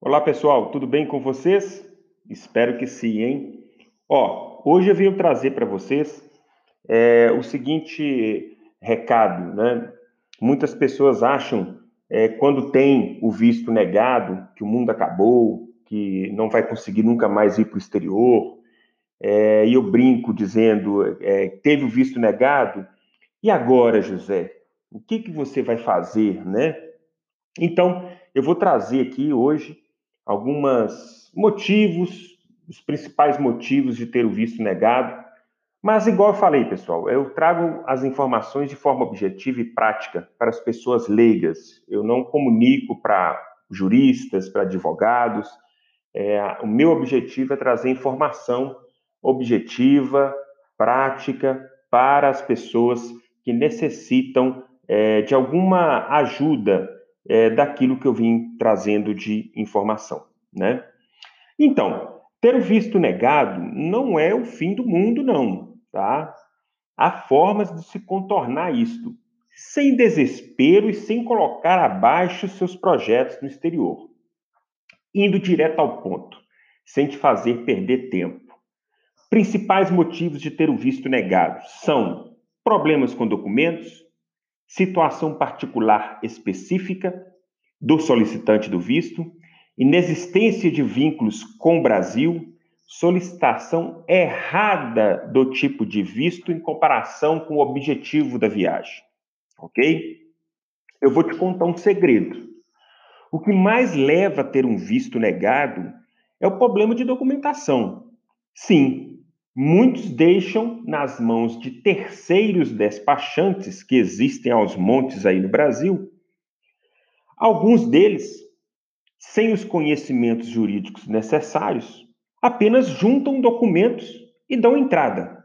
Olá pessoal, tudo bem com vocês? Espero que sim, hein? Ó, hoje eu venho trazer para vocês é, o seguinte recado, né? Muitas pessoas acham, é, quando tem o visto negado, que o mundo acabou, que não vai conseguir nunca mais ir para o exterior. É, e eu brinco dizendo, é, teve o visto negado, e agora, José? O que, que você vai fazer, né? Então, eu vou trazer aqui hoje alguns motivos, os principais motivos de ter o visto negado. Mas, igual eu falei, pessoal, eu trago as informações de forma objetiva e prática para as pessoas leigas. Eu não comunico para juristas, para advogados. É, o meu objetivo é trazer informação objetiva, prática, para as pessoas que necessitam é, de alguma ajuda é, daquilo que eu vim trazendo de informação, né? Então, ter o visto negado não é o fim do mundo, não, tá? Há formas de se contornar isto, sem desespero e sem colocar abaixo seus projetos no exterior. Indo direto ao ponto, sem te fazer perder tempo. Principais motivos de ter o visto negado são problemas com documentos, situação particular específica do solicitante do visto, inexistência de vínculos com o Brasil, solicitação errada do tipo de visto em comparação com o objetivo da viagem. Ok? Eu vou te contar um segredo. O que mais leva a ter um visto negado é o problema de documentação. Sim, Muitos deixam nas mãos de terceiros despachantes que existem aos montes aí no Brasil. Alguns deles, sem os conhecimentos jurídicos necessários, apenas juntam documentos e dão entrada.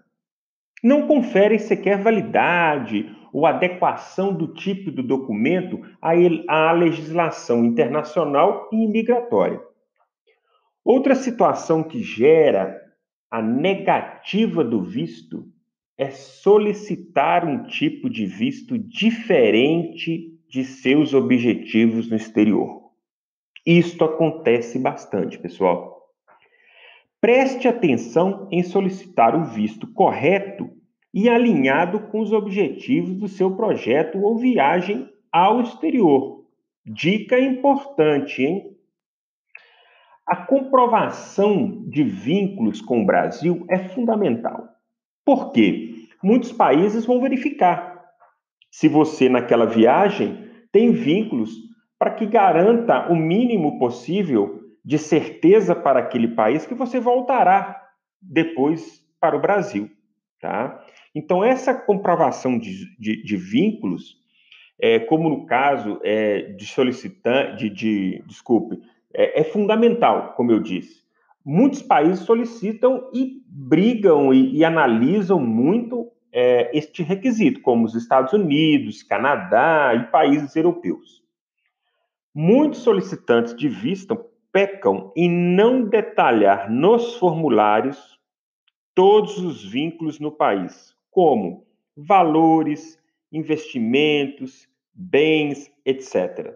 Não conferem sequer validade ou adequação do tipo do documento à legislação internacional e imigratória. Outra situação que gera a negativa do visto é solicitar um tipo de visto diferente de seus objetivos no exterior. Isto acontece bastante, pessoal. Preste atenção em solicitar o visto correto e alinhado com os objetivos do seu projeto ou viagem ao exterior. Dica importante, hein? A comprovação de vínculos com o Brasil é fundamental. Por quê? Muitos países vão verificar se você, naquela viagem, tem vínculos para que garanta o mínimo possível de certeza para aquele país que você voltará depois para o Brasil. Tá? Então, essa comprovação de, de, de vínculos, é, como no caso é, de solicitante, de, de, desculpe, é, é fundamental, como eu disse. Muitos países solicitam e brigam e, e analisam muito é, este requisito, como os Estados Unidos, Canadá e países europeus. Muitos solicitantes de visto pecam em não detalhar nos formulários todos os vínculos no país, como valores, investimentos, bens, etc.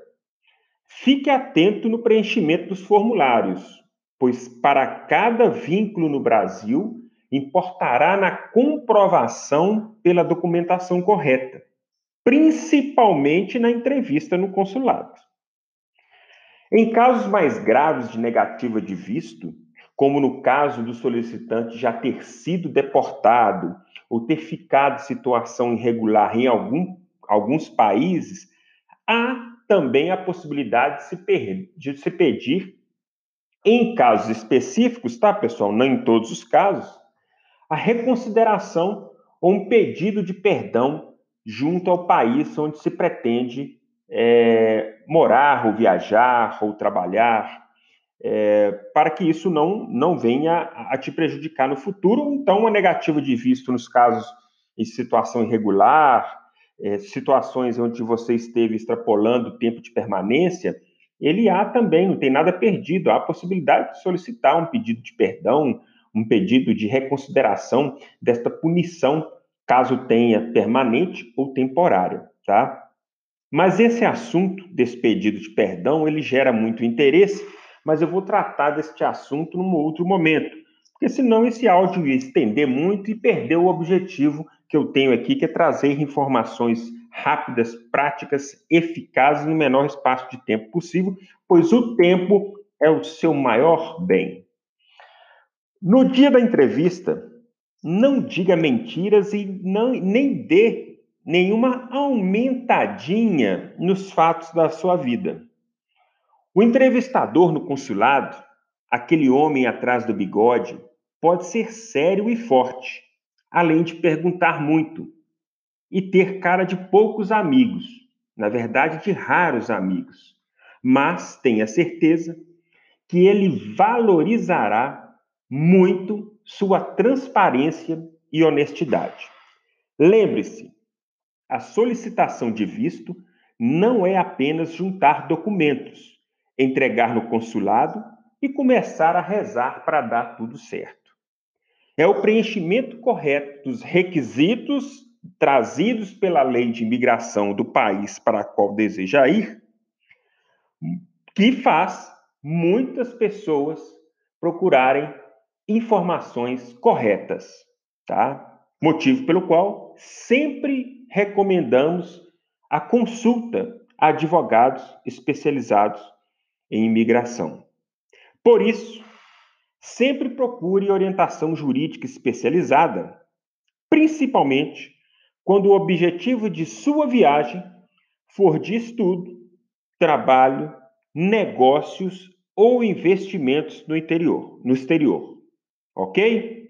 Fique atento no preenchimento dos formulários, pois para cada vínculo no Brasil importará na comprovação pela documentação correta, principalmente na entrevista no consulado. Em casos mais graves de negativa de visto, como no caso do solicitante já ter sido deportado ou ter ficado em situação irregular em algum, alguns países, há também a possibilidade de se, per... de se pedir, em casos específicos, tá, pessoal? Não em todos os casos, a reconsideração ou um pedido de perdão junto ao país onde se pretende é, morar, ou viajar, ou trabalhar, é, para que isso não, não venha a te prejudicar no futuro. Então, a negativa de visto nos casos em situação irregular, é, situações onde você esteve extrapolando o tempo de permanência, ele há também, não tem nada perdido, há a possibilidade de solicitar um pedido de perdão, um pedido de reconsideração desta punição, caso tenha permanente ou temporária, tá? Mas esse assunto desse pedido de perdão, ele gera muito interesse, mas eu vou tratar deste assunto num outro momento, porque senão esse áudio ia estender muito e perder o objetivo que eu tenho aqui, que é trazer informações rápidas, práticas, eficazes no menor espaço de tempo possível, pois o tempo é o seu maior bem. No dia da entrevista, não diga mentiras e não, nem dê nenhuma aumentadinha nos fatos da sua vida. O entrevistador no consulado, aquele homem atrás do bigode, pode ser sério e forte, além de perguntar muito e ter cara de poucos amigos, na verdade, de raros amigos. Mas tenha certeza que ele valorizará muito sua transparência e honestidade. Lembre-se, a solicitação de visto não é apenas juntar documentos, entregar no consulado e começar a rezar para dar tudo certo. É o preenchimento correto dos requisitos trazidos pela lei de imigração do país para qual deseja ir que faz muitas pessoas procurarem informações corretas, tá? Motivo pelo qual sempre recomendamos a consulta a advogados especializados em imigração. Por isso, sempre procure orientação jurídica especializada, principalmente quando o objetivo de sua viagem for de estudo, trabalho, negócios ou investimentos no interior, no exterior. Ok?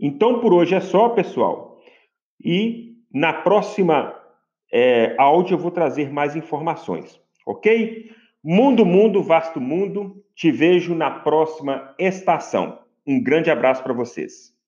Então por hoje é só, pessoal. E na próxima é, áudio eu vou trazer mais informações. Ok? Mundo, mundo, vasto mundo. Te vejo na próxima estação. Um grande abraço para vocês.